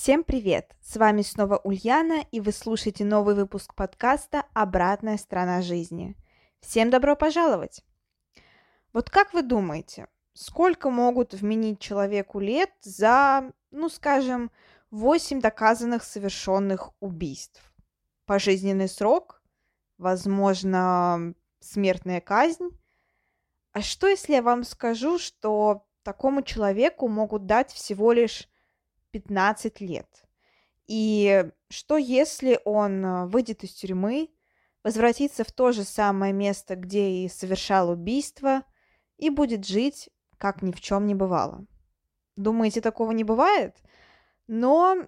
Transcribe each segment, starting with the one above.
Всем привет! С вами снова Ульяна, и вы слушаете новый выпуск подкаста «Обратная сторона жизни». Всем добро пожаловать! Вот как вы думаете, сколько могут вменить человеку лет за, ну скажем, 8 доказанных совершенных убийств? Пожизненный срок? Возможно, смертная казнь? А что, если я вам скажу, что такому человеку могут дать всего лишь 15 лет. И что если он э, выйдет из тюрьмы, возвратится в то же самое место, где и совершал убийство, и будет жить, как ни в чем не бывало? Думаете, такого не бывает? Но,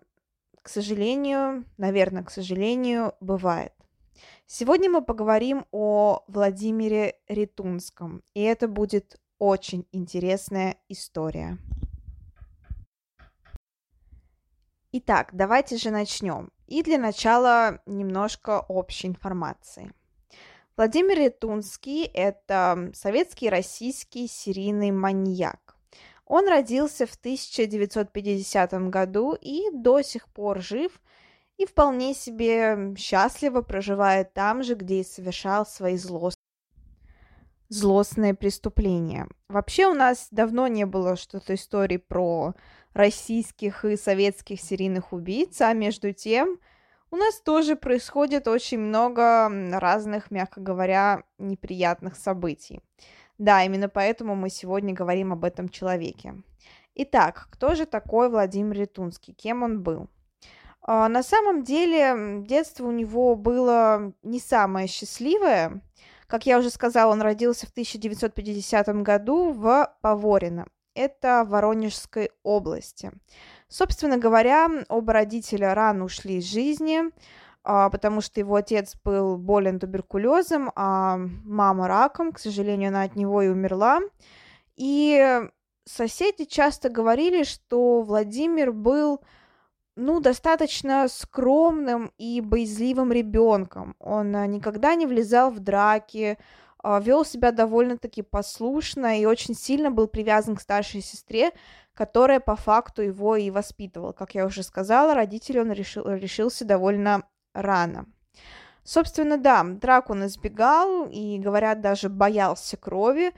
к сожалению, наверное, к сожалению, бывает. Сегодня мы поговорим о Владимире Ритунском, и это будет очень интересная история. Итак, давайте же начнем. И для начала немножко общей информации. Владимир Летунский – это советский российский серийный маньяк. Он родился в 1950 году и до сих пор жив и вполне себе счастливо проживает там же, где и совершал свои злостные злостные преступления. Вообще у нас давно не было что-то истории про российских и советских серийных убийц, а между тем у нас тоже происходит очень много разных, мягко говоря, неприятных событий. Да, именно поэтому мы сегодня говорим об этом человеке. Итак, кто же такой Владимир Летунский? Кем он был? А, на самом деле, детство у него было не самое счастливое. Как я уже сказала, он родился в 1950 году в Поворино это в Воронежской области. Собственно говоря, оба родителя рано ушли из жизни, а, потому что его отец был болен туберкулезом, а мама раком, к сожалению, она от него и умерла. И соседи часто говорили, что Владимир был ну, достаточно скромным и боязливым ребенком. Он а, никогда не влезал в драки, вел себя довольно-таки послушно и очень сильно был привязан к старшей сестре, которая по факту его и воспитывала. Как я уже сказала, родители он решил, решился довольно рано. Собственно, да, драк он избегал и, говорят, даже боялся крови,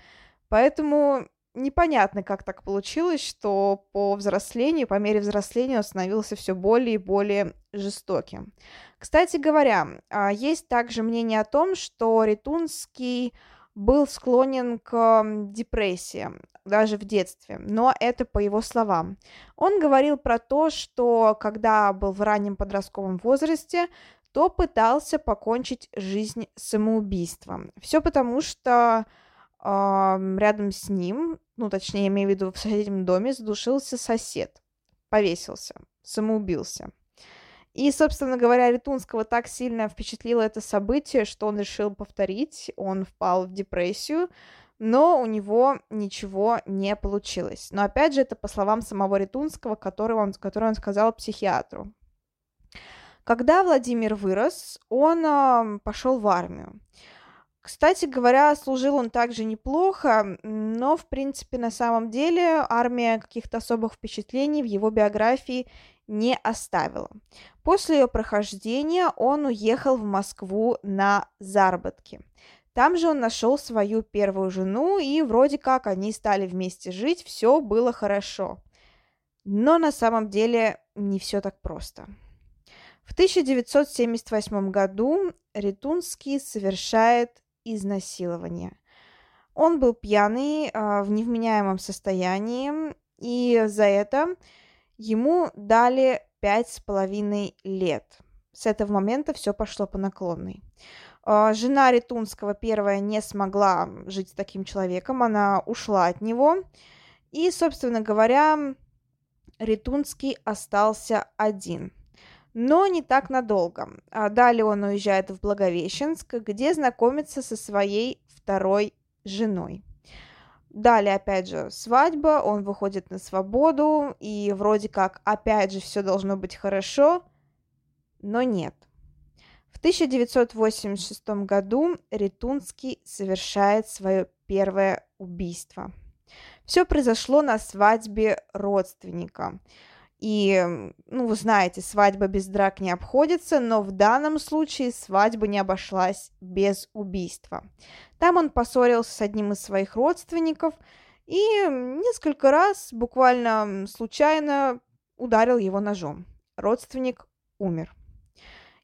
поэтому непонятно, как так получилось, что по взрослению, по мере взросления он становился все более и более жестоким. Кстати говоря, а, есть также мнение о том, что Ритунский был склонен к депрессии даже в детстве, но это по его словам. Он говорил про то, что когда был в раннем подростковом возрасте, то пытался покончить жизнь самоубийством. Все потому, что рядом с ним, ну, точнее, я имею в виду в соседнем доме, задушился сосед, повесился, самоубился. И, собственно говоря, Ритунского так сильно впечатлило это событие, что он решил повторить, он впал в депрессию, но у него ничего не получилось. Но опять же, это по словам самого Ритунского, который он, который он сказал психиатру. Когда Владимир вырос, он э, пошел в армию. Кстати говоря, служил он также неплохо, но, в принципе, на самом деле армия каких-то особых впечатлений в его биографии не оставила. После ее прохождения он уехал в Москву на заработки. Там же он нашел свою первую жену, и вроде как они стали вместе жить, все было хорошо. Но на самом деле не все так просто. В 1978 году Ритунский совершает изнасилования. Он был пьяный, а, в невменяемом состоянии, и за это ему дали пять с половиной лет. С этого момента все пошло по наклонной. А, жена Ритунского первая не смогла жить с таким человеком, она ушла от него. И, собственно говоря, Ритунский остался один. Но не так надолго. А далее он уезжает в Благовещенск, где знакомится со своей второй женой. Далее, опять же, свадьба, он выходит на свободу, и вроде как, опять же, все должно быть хорошо, но нет. В 1986 году Ритунский совершает свое первое убийство. Все произошло на свадьбе родственника. И, ну, вы знаете, свадьба без драк не обходится, но в данном случае свадьба не обошлась без убийства. Там он поссорился с одним из своих родственников и несколько раз буквально случайно ударил его ножом. Родственник умер.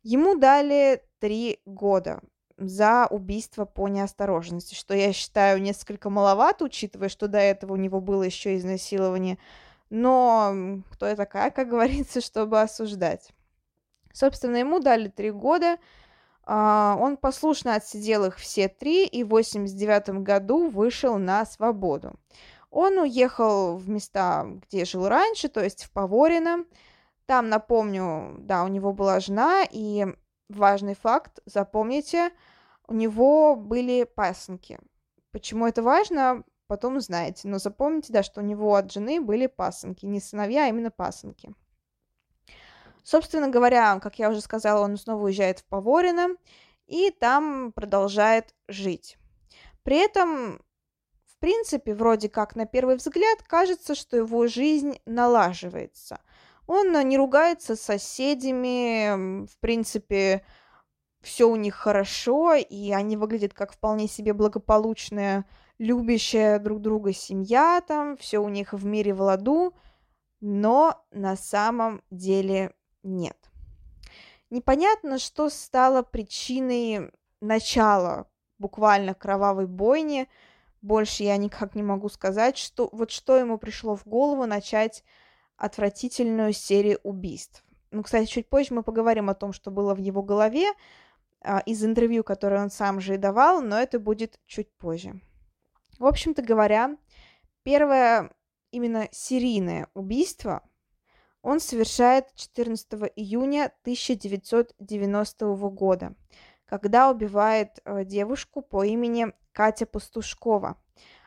Ему дали три года за убийство по неосторожности, что я считаю несколько маловато, учитывая, что до этого у него было еще изнасилование – но кто я такая, как говорится, чтобы осуждать? Собственно, ему дали три года, а, он послушно отсидел их все три и в 89 году вышел на свободу. Он уехал в места, где жил раньше, то есть в Поворино. Там, напомню, да, у него была жена, и важный факт, запомните, у него были пасынки. Почему это важно? Потом узнаете. Но запомните, да, что у него от жены были пасынки. Не сыновья, а именно пасынки. Собственно говоря, как я уже сказала, он снова уезжает в Поворино и там продолжает жить. При этом, в принципе, вроде как на первый взгляд, кажется, что его жизнь налаживается. Он не ругается с соседями, в принципе, все у них хорошо, и они выглядят как вполне себе благополучная любящая друг друга семья, там все у них в мире в ладу, но на самом деле нет. Непонятно, что стало причиной начала буквально кровавой бойни. Больше я никак не могу сказать, что вот что ему пришло в голову начать отвратительную серию убийств. Ну, кстати, чуть позже мы поговорим о том, что было в его голове а, из интервью, которое он сам же и давал, но это будет чуть позже. В общем-то говоря, первое именно серийное убийство он совершает 14 июня 1990 года, когда убивает э, девушку по имени Катя Пастушкова.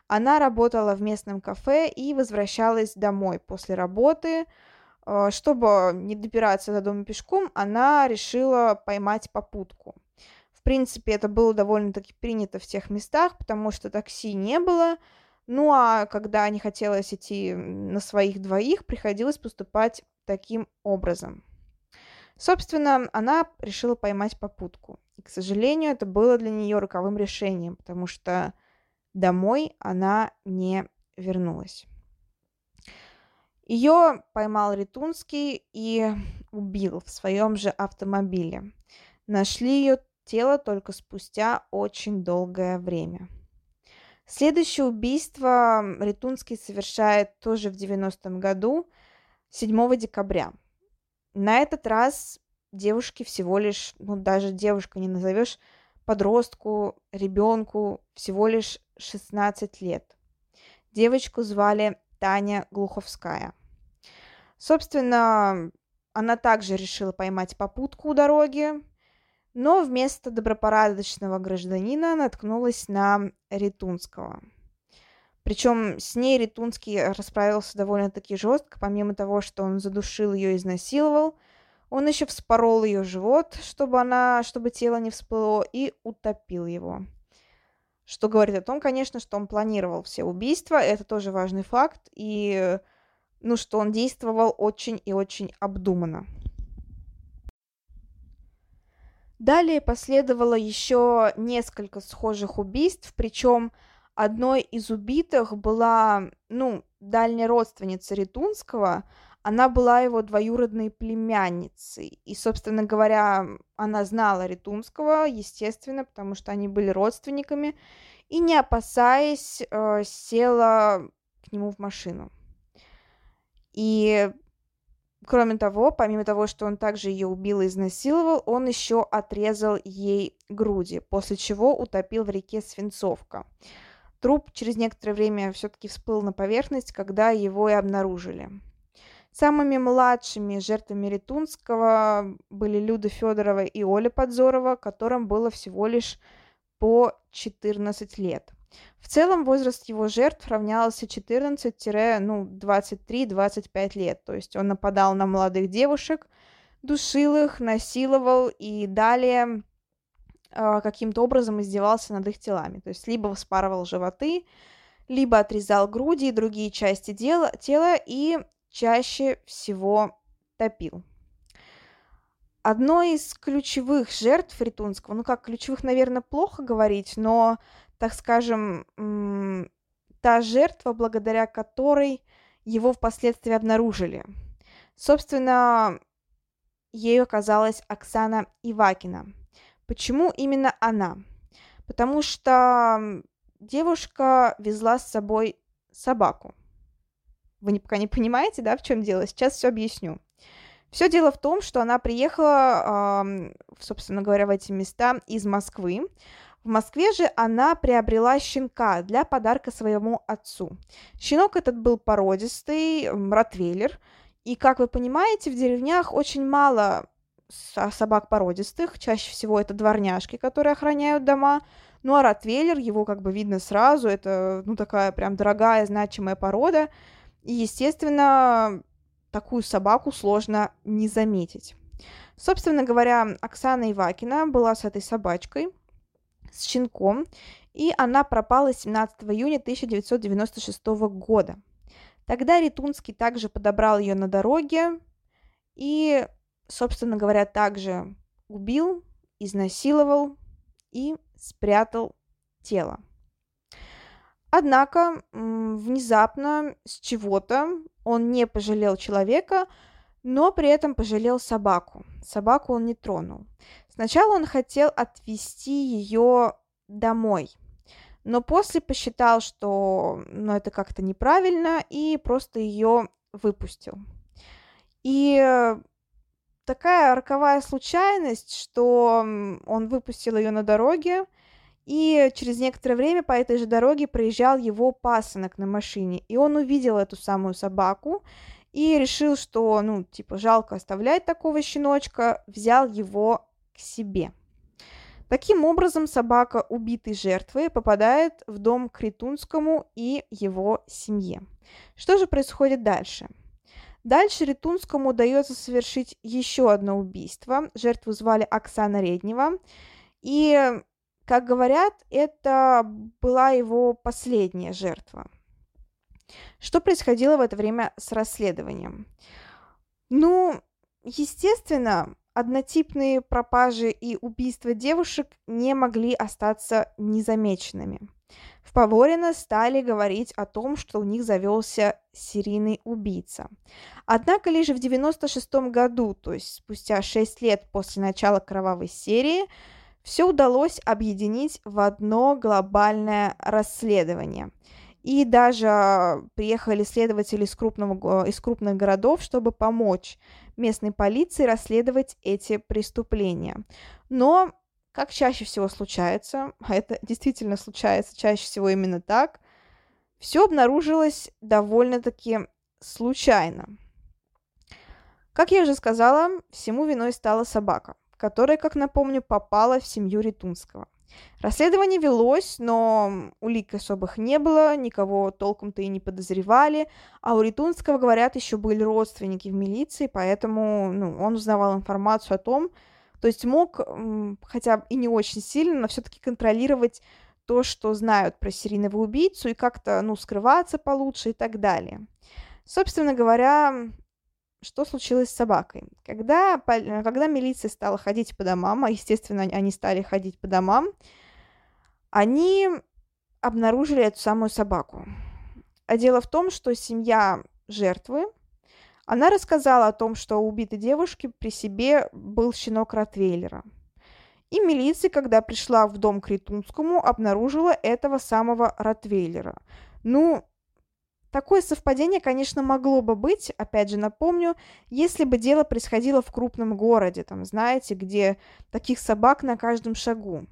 Она работала в местном кафе и возвращалась домой после работы. Э, чтобы не добираться до дома пешком, она решила поймать попутку. В принципе, это было довольно-таки принято в тех местах, потому что такси не было. Ну а когда не хотелось идти на своих двоих, приходилось поступать таким образом. Собственно, она решила поймать попутку. И, к сожалению, это было для нее роковым решением, потому что домой она не вернулась. Ее поймал Ритунский и убил в своем же автомобиле. Нашли ее тело только спустя очень долгое время. Следующее убийство Ритунский совершает тоже в 90-м году, 7 декабря. На этот раз девушке всего лишь, ну даже девушка не назовешь, подростку, ребенку всего лишь 16 лет. Девочку звали Таня Глуховская. Собственно, она также решила поймать попутку у дороги, но вместо добропорядочного гражданина наткнулась на Ритунского. Причем с ней Ритунский расправился довольно-таки жестко, помимо того, что он задушил ее и изнасиловал, он еще вспорол ее живот, чтобы она, чтобы тело не всплыло, и утопил его. Что говорит о том, конечно, что он планировал все убийства, это тоже важный факт, и ну, что он действовал очень и очень обдуманно. Далее последовало еще несколько схожих убийств, причем одной из убитых была, ну, дальняя родственница Ритунского, она была его двоюродной племянницей. И, собственно говоря, она знала Ритунского, естественно, потому что они были родственниками, и, не опасаясь, э, села к нему в машину. И Кроме того, помимо того, что он также ее убил и изнасиловал, он еще отрезал ей груди, после чего утопил в реке Свинцовка. Труп через некоторое время все-таки всплыл на поверхность, когда его и обнаружили. Самыми младшими жертвами Ритунского были Люда Федорова и Оля Подзорова, которым было всего лишь по 14 лет. В целом возраст его жертв равнялся 14-23-25 ну, лет, то есть он нападал на молодых девушек, душил их, насиловал и далее э, каким-то образом издевался над их телами. То есть либо вспарывал животы, либо отрезал груди и другие части дела, тела и чаще всего топил. Одной из ключевых жертв Ритунского, ну как ключевых, наверное, плохо говорить, но, так скажем, та жертва, благодаря которой его впоследствии обнаружили. Собственно, ею оказалась Оксана Ивакина. Почему именно она? Потому что девушка везла с собой собаку. Вы пока не понимаете, да, в чем дело? Сейчас все объясню. Все дело в том, что она приехала, собственно говоря, в эти места из Москвы. В Москве же она приобрела щенка для подарка своему отцу. Щенок этот был породистый, ротвейлер. И, как вы понимаете, в деревнях очень мало собак породистых. Чаще всего это дворняжки, которые охраняют дома. Ну, а ротвейлер, его как бы видно сразу. Это, ну, такая прям дорогая, значимая порода. И, естественно, такую собаку сложно не заметить. Собственно говоря, Оксана Ивакина была с этой собачкой, с щенком, и она пропала 17 июня 1996 года. Тогда Ритунский также подобрал ее на дороге и, собственно говоря, также убил, изнасиловал и спрятал тело. Однако внезапно с чего-то он не пожалел человека, но при этом пожалел собаку. Собаку он не тронул. Сначала он хотел отвезти ее домой, но после посчитал, что ну, это как-то неправильно, и просто ее выпустил. И такая роковая случайность, что он выпустил ее на дороге, и через некоторое время по этой же дороге проезжал его пасынок на машине, и он увидел эту самую собаку и решил, что, ну, типа, жалко оставлять такого щеночка, взял его себе. Таким образом, собака убитой жертвы попадает в дом к Ритунскому и его семье. Что же происходит дальше? Дальше Ритунскому удается совершить еще одно убийство. Жертву звали Оксана Реднева. И как говорят, это была его последняя жертва. Что происходило в это время с расследованием? Ну, естественно, однотипные пропажи и убийства девушек не могли остаться незамеченными. В Поворино стали говорить о том, что у них завелся серийный убийца. Однако лишь в 96 году, то есть спустя 6 лет после начала кровавой серии, все удалось объединить в одно глобальное расследование. И даже приехали следователи из, крупного, из крупных городов, чтобы помочь местной полиции расследовать эти преступления. Но, как чаще всего случается, а это действительно случается чаще всего именно так, все обнаружилось довольно-таки случайно. Как я уже сказала, всему виной стала собака которая, как напомню, попала в семью Ритунского. Расследование велось, но улик особых не было, никого толком-то и не подозревали, а у Ритунского, говорят, еще были родственники в милиции, поэтому ну, он узнавал информацию о том, то есть мог, хотя и не очень сильно, но все-таки контролировать то, что знают про серийного убийцу, и как-то, ну, скрываться получше и так далее. Собственно говоря, что случилось с собакой. Когда, когда милиция стала ходить по домам, а, естественно, они стали ходить по домам, они обнаружили эту самую собаку. А дело в том, что семья жертвы, она рассказала о том, что у убитой девушки при себе был щенок Ротвейлера. И милиция, когда пришла в дом к Ритунскому, обнаружила этого самого Ротвейлера. Ну, Такое совпадение, конечно, могло бы быть, опять же напомню, если бы дело происходило в крупном городе, там, знаете, где таких собак на каждом шагу.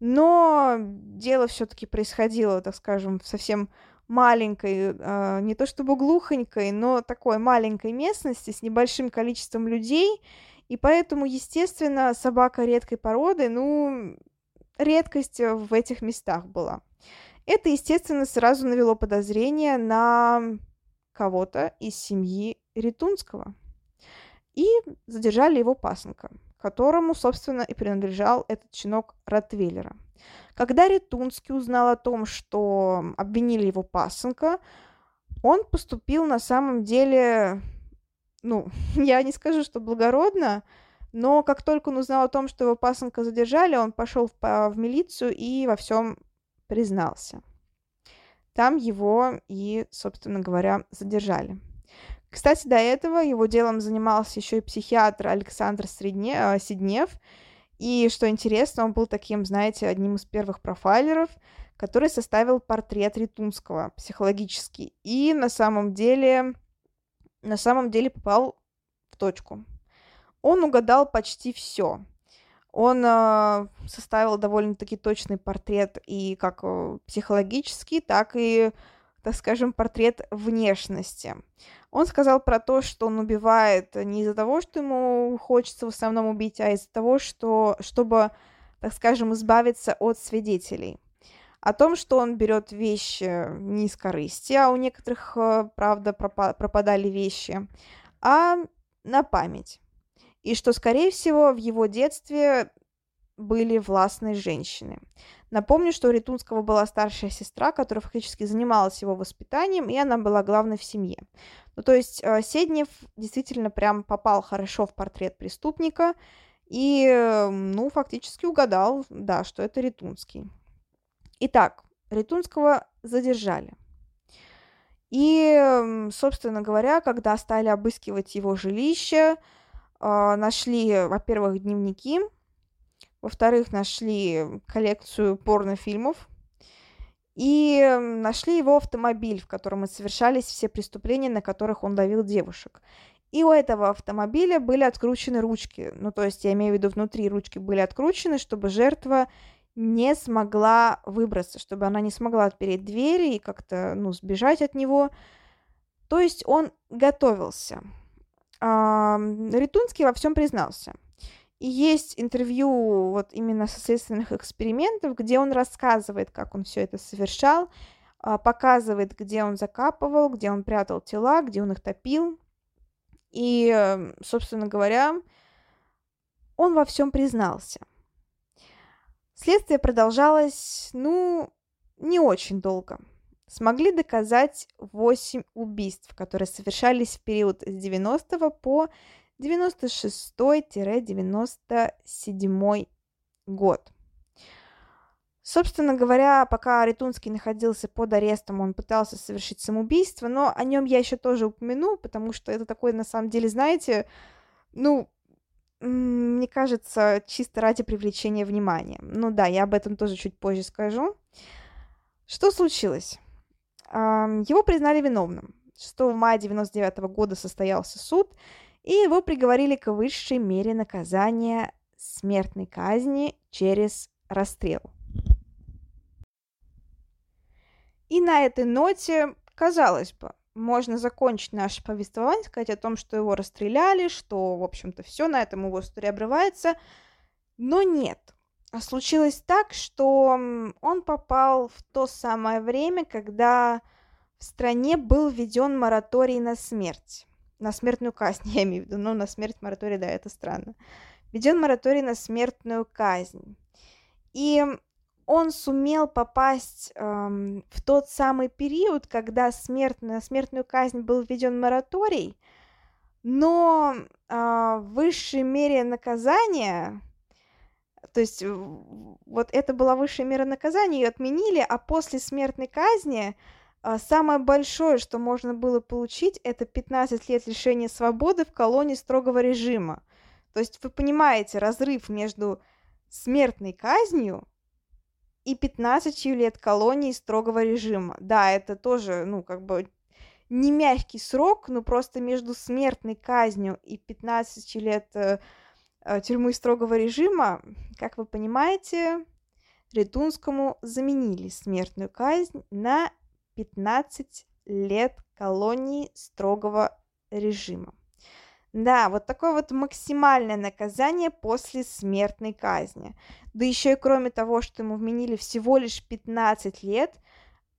Но дело все-таки происходило, так скажем, в совсем маленькой, э, не то чтобы глухонькой, но такой маленькой местности с небольшим количеством людей, и поэтому, естественно, собака редкой породы, ну, редкость в этих местах была. Это, естественно, сразу навело подозрение на кого-то из семьи Ритунского. И задержали его пасынка, которому, собственно, и принадлежал этот щенок Ротвейлера. Когда Ритунский узнал о том, что обвинили его пасынка, он поступил на самом деле, ну, я не скажу, что благородно, но как только он узнал о том, что его пасынка задержали, он пошел в, в милицию и во всем признался. Там его и, собственно говоря, задержали. Кстати, до этого его делом занимался еще и психиатр Александр Средне... Э, Сиднев. И, что интересно, он был таким, знаете, одним из первых профайлеров, который составил портрет Ритунского психологический. И на самом деле, на самом деле попал в точку. Он угадал почти все. Он э, составил довольно-таки точный портрет и как э, психологический, так и, так скажем, портрет внешности. Он сказал про то, что он убивает не из-за того, что ему хочется в основном убить, а из-за того, что, чтобы, так скажем, избавиться от свидетелей. О том, что он берет вещи не из корысти, а у некоторых, э, правда, пропадали вещи, а на память и что, скорее всего, в его детстве были властные женщины. Напомню, что у Ритунского была старшая сестра, которая фактически занималась его воспитанием, и она была главной в семье. Ну, то есть э, Седнев действительно прям попал хорошо в портрет преступника и, ну, фактически угадал, да, что это Ритунский. Итак, Ритунского задержали. И, собственно говоря, когда стали обыскивать его жилище, а, нашли, во-первых, дневники, во-вторых, нашли коллекцию порнофильмов, и нашли его автомобиль, в котором и совершались все преступления, на которых он давил девушек. И у этого автомобиля были откручены ручки. Ну, то есть, я имею в виду, внутри ручки были откручены, чтобы жертва не смогла выбраться, чтобы она не смогла отпереть двери и как-то, ну, сбежать от него. То есть он готовился. Ритунский во всем признался. И есть интервью вот именно со следственных экспериментов, где он рассказывает, как он все это совершал, а, показывает, где он закапывал, где он прятал тела, где он их топил. И, собственно говоря, он во всем признался. Следствие продолжалось, ну, не очень долго смогли доказать 8 убийств, которые совершались в период с 90 по 96-97 год. Собственно говоря, пока Ритунский находился под арестом, он пытался совершить самоубийство, но о нем я еще тоже упомяну, потому что это такое, на самом деле, знаете, ну, мне кажется, чисто ради привлечения внимания. Ну да, я об этом тоже чуть позже скажу. Что случилось? Его признали виновным. 6 мая 1999 года состоялся суд, и его приговорили к высшей мере наказания смертной казни через расстрел. И на этой ноте, казалось бы, можно закончить наше повествование, сказать о том, что его расстреляли, что, в общем-то, все, на этом его история обрывается. Но нет. А случилось так, что он попал в то самое время, когда в стране был введен мораторий на смерть. На смертную казнь, я имею в виду. Ну, на смерть мораторий, да, это странно. Введен мораторий на смертную казнь. И он сумел попасть эм, в тот самый период, когда смерть, на смертную казнь был введен мораторий, но э, в высшей мере наказания то есть вот это была высшая мера наказания, ее отменили, а после смертной казни самое большое, что можно было получить, это 15 лет лишения свободы в колонии строгого режима. То есть вы понимаете разрыв между смертной казнью и 15 лет колонии строгого режима. Да, это тоже, ну, как бы не мягкий срок, но просто между смертной казнью и 15 лет э, Э, тюрьмы строгого режима, как вы понимаете, Ретунскому заменили смертную казнь на 15 лет колонии строгого режима. Да, вот такое вот максимальное наказание после смертной казни. Да еще и кроме того, что ему вменили всего лишь 15 лет,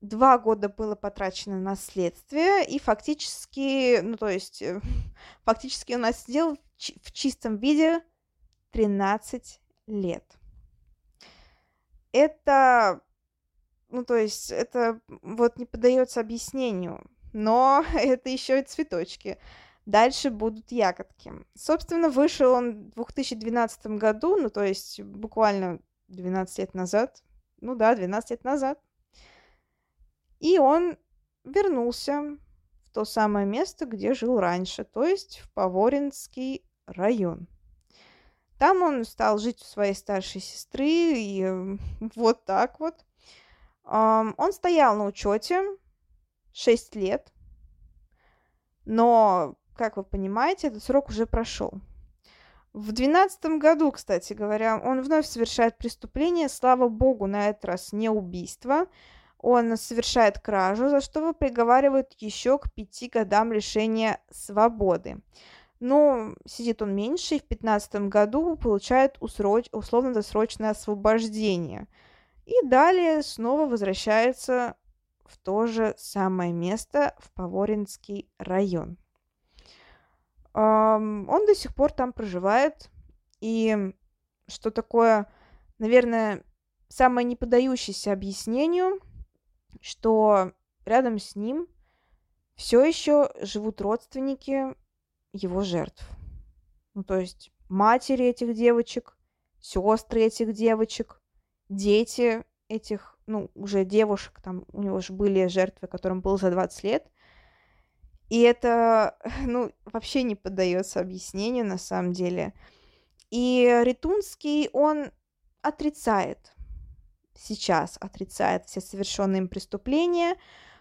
два года было потрачено на следствие, и фактически, ну то есть, э, фактически он отсидел в чистом виде 13 лет. Это, ну то есть, это вот не поддается объяснению, но это еще и цветочки. Дальше будут ягодки. Собственно, вышел он в 2012 году, ну, то есть буквально 12 лет назад. Ну да, 12 лет назад. И он вернулся в то самое место, где жил раньше, то есть в Поворинский район. Там он стал жить у своей старшей сестры, и вот так вот. Он стоял на учете 6 лет, но как вы понимаете, этот срок уже прошел. В двенадцатом году, кстати говоря, он вновь совершает преступление, слава богу, на этот раз не убийство. Он совершает кражу, за что его приговаривают еще к пяти годам лишения свободы. Но сидит он меньше и в пятнадцатом году получает условно-досрочное освобождение. И далее снова возвращается в то же самое место, в Поворинский район он до сих пор там проживает, и что такое, наверное, самое не поддающееся объяснению, что рядом с ним все еще живут родственники его жертв. Ну, то есть матери этих девочек, сестры этих девочек, дети этих, ну, уже девушек, там у него же были жертвы, которым было за 20 лет, и это, ну, вообще не поддается объяснению на самом деле. И Ритунский, он отрицает, сейчас отрицает все совершенные им преступления.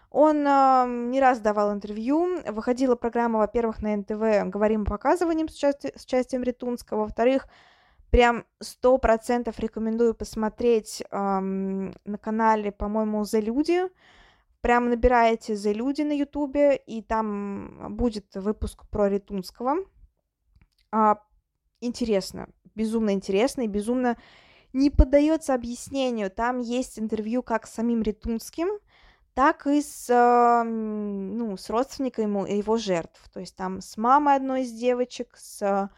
Он э, не раз давал интервью, выходила программа, во-первых, на НТВ «Говорим показыванием» с, участи- с участием Ритунского, во-вторых, прям сто процентов рекомендую посмотреть э, на канале, по-моему, «За люди», Прям набираете «The люди» на ютубе, и там будет выпуск про Ритунского. А, интересно, безумно интересно и безумно не поддается объяснению. Там есть интервью как с самим Ритунским, так и с, э, ну, с родственниками его жертв. То есть там с мамой одной из девочек, с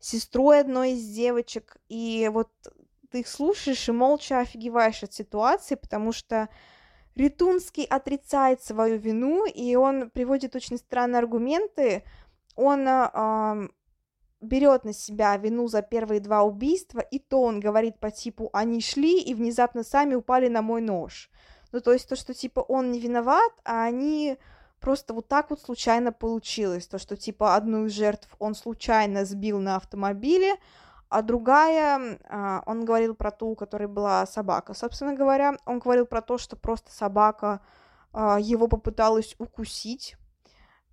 сестрой одной из девочек. И вот ты их слушаешь и молча офигеваешь от ситуации, потому что Ритунский отрицает свою вину, и он приводит очень странные аргументы. Он э, берет на себя вину за первые два убийства, и то он говорит по типу «они шли и внезапно сами упали на мой нож». Ну, то есть то, что типа он не виноват, а они просто вот так вот случайно получилось. То, что типа одну из жертв он случайно сбил на автомобиле, а другая, а, он говорил про ту, у которой была собака. Собственно говоря, он говорил про то, что просто собака а, его попыталась укусить.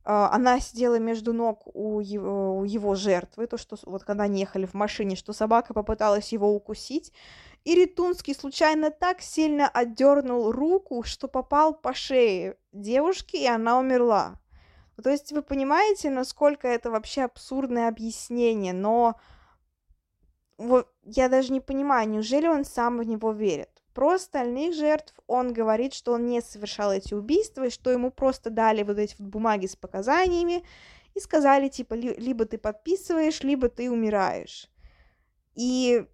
А, она сидела между ног у его, у его жертвы, то, что вот когда они ехали в машине, что собака попыталась его укусить. И Ритунский случайно так сильно отдернул руку, что попал по шее девушки, и она умерла. То есть вы понимаете, насколько это вообще абсурдное объяснение, но вот я даже не понимаю, неужели он сам в него верит? Про остальных жертв он говорит, что он не совершал эти убийства, и что ему просто дали вот эти вот бумаги с показаниями и сказали, типа, либо ты подписываешь, либо ты умираешь. И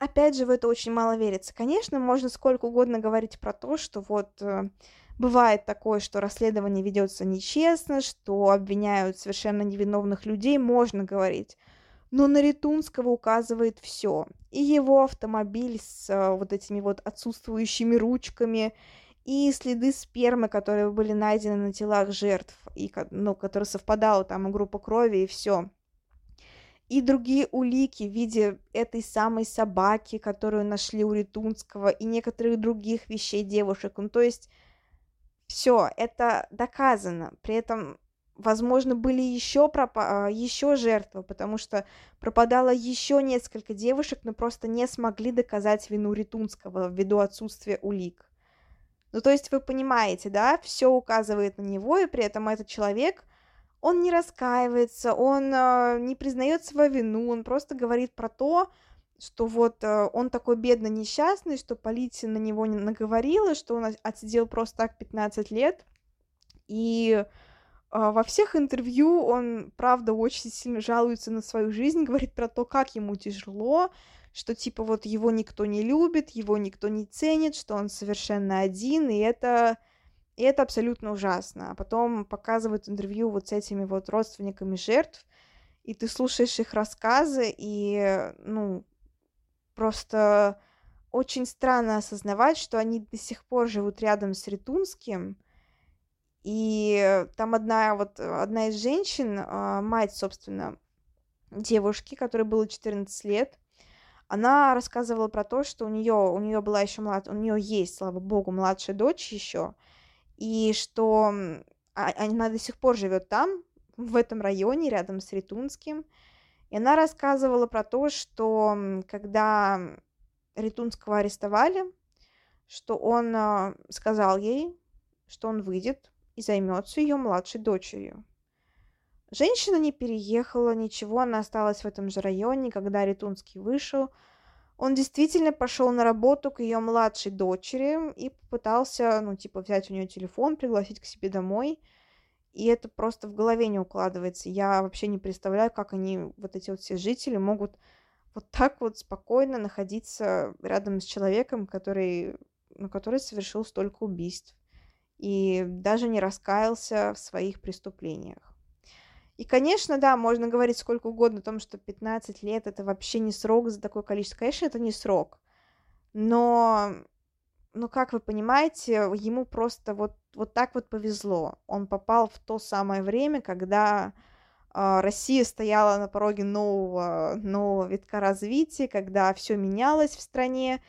опять же, в это очень мало верится. Конечно, можно сколько угодно говорить про то, что вот э, бывает такое, что расследование ведется нечестно, что обвиняют совершенно невиновных людей, можно говорить но на Ритунского указывает все. И его автомобиль с а, вот этими вот отсутствующими ручками, и следы спермы, которые были найдены на телах жертв, и, ну, которые совпадала там и группа крови, и все. И другие улики в виде этой самой собаки, которую нашли у Ритунского, и некоторых других вещей девушек. Ну, то есть все, это доказано. При этом возможно, были еще, пропа- а, еще жертвы, потому что пропадало еще несколько девушек, но просто не смогли доказать вину Ритунского ввиду отсутствия улик. Ну, то есть вы понимаете, да, все указывает на него, и при этом этот человек, он не раскаивается, он э, не признает свою вину, он просто говорит про то, что вот э, он такой бедно несчастный, что полиция на него не наговорила, что он отсидел просто так 15 лет, и во всех интервью он, правда, очень сильно жалуется на свою жизнь, говорит про то, как ему тяжело, что типа вот его никто не любит, его никто не ценит, что он совершенно один, и это, и это абсолютно ужасно. А потом показывают интервью вот с этими вот родственниками жертв, и ты слушаешь их рассказы, и, ну, просто очень странно осознавать, что они до сих пор живут рядом с Ритунским, и там одна вот одна из женщин, а, мать, собственно, девушки, которой было 14 лет, она рассказывала про то, что у нее у нее была еще млад, у нее есть, слава богу, младшая дочь еще, и что а, она до сих пор живет там, в этом районе, рядом с Ритунским. И она рассказывала про то, что когда Ритунского арестовали, что он а, сказал ей, что он выйдет и займется ее младшей дочерью. Женщина не переехала, ничего, она осталась в этом же районе, когда Ритунский вышел. Он действительно пошел на работу к ее младшей дочери и попытался, ну, типа, взять у нее телефон, пригласить к себе домой. И это просто в голове не укладывается. Я вообще не представляю, как они, вот эти вот все жители, могут вот так вот спокойно находиться рядом с человеком, который, ну, который совершил столько убийств и даже не раскаялся в своих преступлениях. И, конечно, да, можно говорить сколько угодно о том, что 15 лет это вообще не срок за такое количество. Конечно, это не срок. Но, ну, как вы понимаете, ему просто вот, вот так вот повезло. Он попал в то самое время, когда э, Россия стояла на пороге нового, нового витка развития, когда все менялось в стране,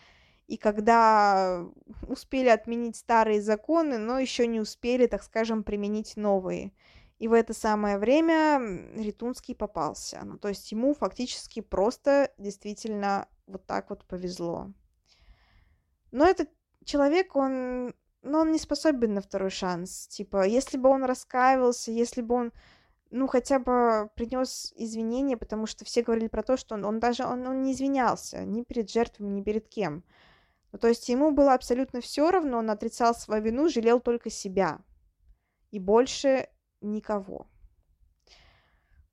и когда успели отменить старые законы, но еще не успели, так скажем, применить новые. И в это самое время Ритунский попался. Ну, то есть ему фактически просто действительно вот так вот повезло. Но этот человек, он, ну, он не способен на второй шанс. Типа, если бы он раскаивался, если бы он, ну, хотя бы принес извинения, потому что все говорили про то, что он, он даже, он, он не извинялся ни перед жертвами, ни перед кем. Ну, то есть ему было абсолютно все равно, он отрицал свою вину, жалел только себя. И больше никого.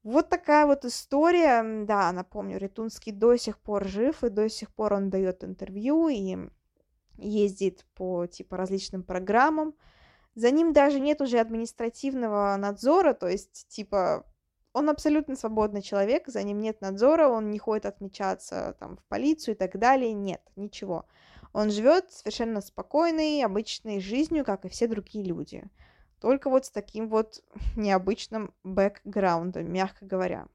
Вот такая вот история. Да, напомню, Ритунский до сих пор жив, и до сих пор он дает интервью и ездит по типа различным программам. За ним даже нет уже административного надзора, то есть типа он абсолютно свободный человек, за ним нет надзора, он не ходит отмечаться там в полицию и так далее, нет, ничего. Он живет совершенно спокойной, обычной жизнью, как и все другие люди. Только вот с таким вот необычным бэкграундом, мягко говоря.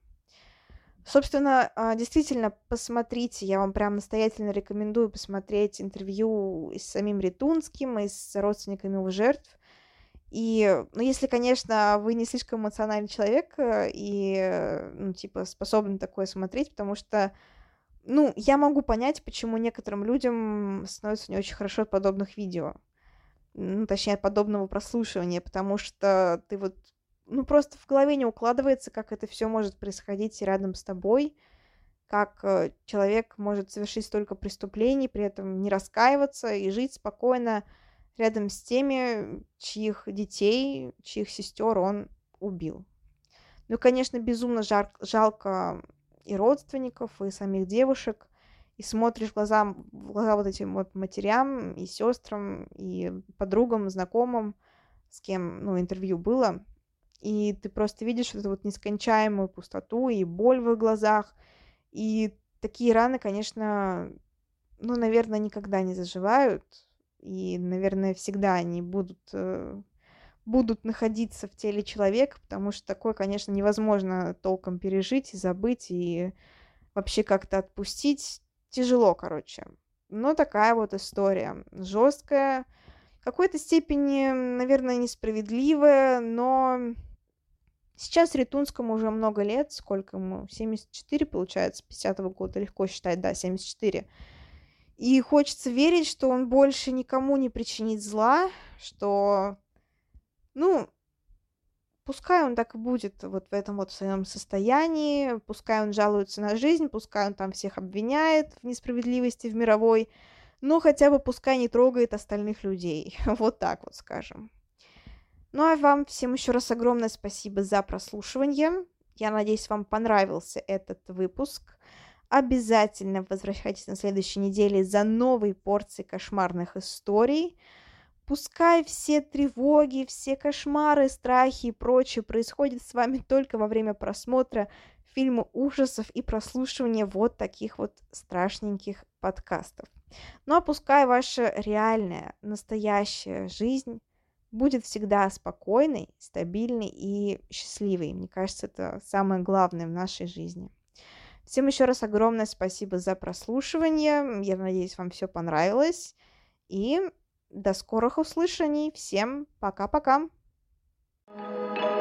Собственно, а, действительно, посмотрите, я вам прям настоятельно рекомендую посмотреть интервью с самим Ритунским и с родственниками его жертв. И, ну, если, конечно, вы не слишком эмоциональный человек э, и, ну, типа, способны такое смотреть, потому что ну, я могу понять, почему некоторым людям становится не очень хорошо от подобных видео. Ну, точнее, от подобного прослушивания, потому что ты вот, ну, просто в голове не укладывается, как это все может происходить рядом с тобой, как э, человек может совершить столько преступлений, при этом не раскаиваться и жить спокойно рядом с теми, чьих детей, чьих сестер он убил. Ну, конечно, безумно жар- жалко и родственников, и самих девушек, и смотришь в глаза, в глаза вот этим вот матерям и сестрам, и подругам, знакомым, с кем, ну, интервью было, и ты просто видишь вот эту вот нескончаемую пустоту и боль в их глазах, и такие раны, конечно, ну, наверное, никогда не заживают, и, наверное, всегда они будут э, будут находиться в теле человека, потому что такое, конечно, невозможно толком пережить и забыть, и вообще как-то отпустить. Тяжело, короче. Но такая вот история. Жесткая, в какой-то степени, наверное, несправедливая, но сейчас Ритунскому уже много лет, сколько ему, 74, получается, 50-го года, легко считать, да, 74. И хочется верить, что он больше никому не причинит зла, что, ну, пускай он так и будет вот в этом вот своем состоянии, пускай он жалуется на жизнь, пускай он там всех обвиняет в несправедливости в мировой, но хотя бы пускай не трогает остальных людей. Вот так вот скажем. Ну а вам всем еще раз огромное спасибо за прослушивание. Я надеюсь, вам понравился этот выпуск. Обязательно возвращайтесь на следующей неделе за новой порцией кошмарных историй. Пускай все тревоги, все кошмары, страхи и прочее происходят с вами только во время просмотра фильма ужасов и прослушивания вот таких вот страшненьких подкастов. Ну а пускай ваша реальная, настоящая жизнь будет всегда спокойной, стабильной и счастливой. Мне кажется, это самое главное в нашей жизни. Всем еще раз огромное спасибо за прослушивание. Я надеюсь, вам все понравилось. И до скорых услышаний. Всем пока-пока. thank you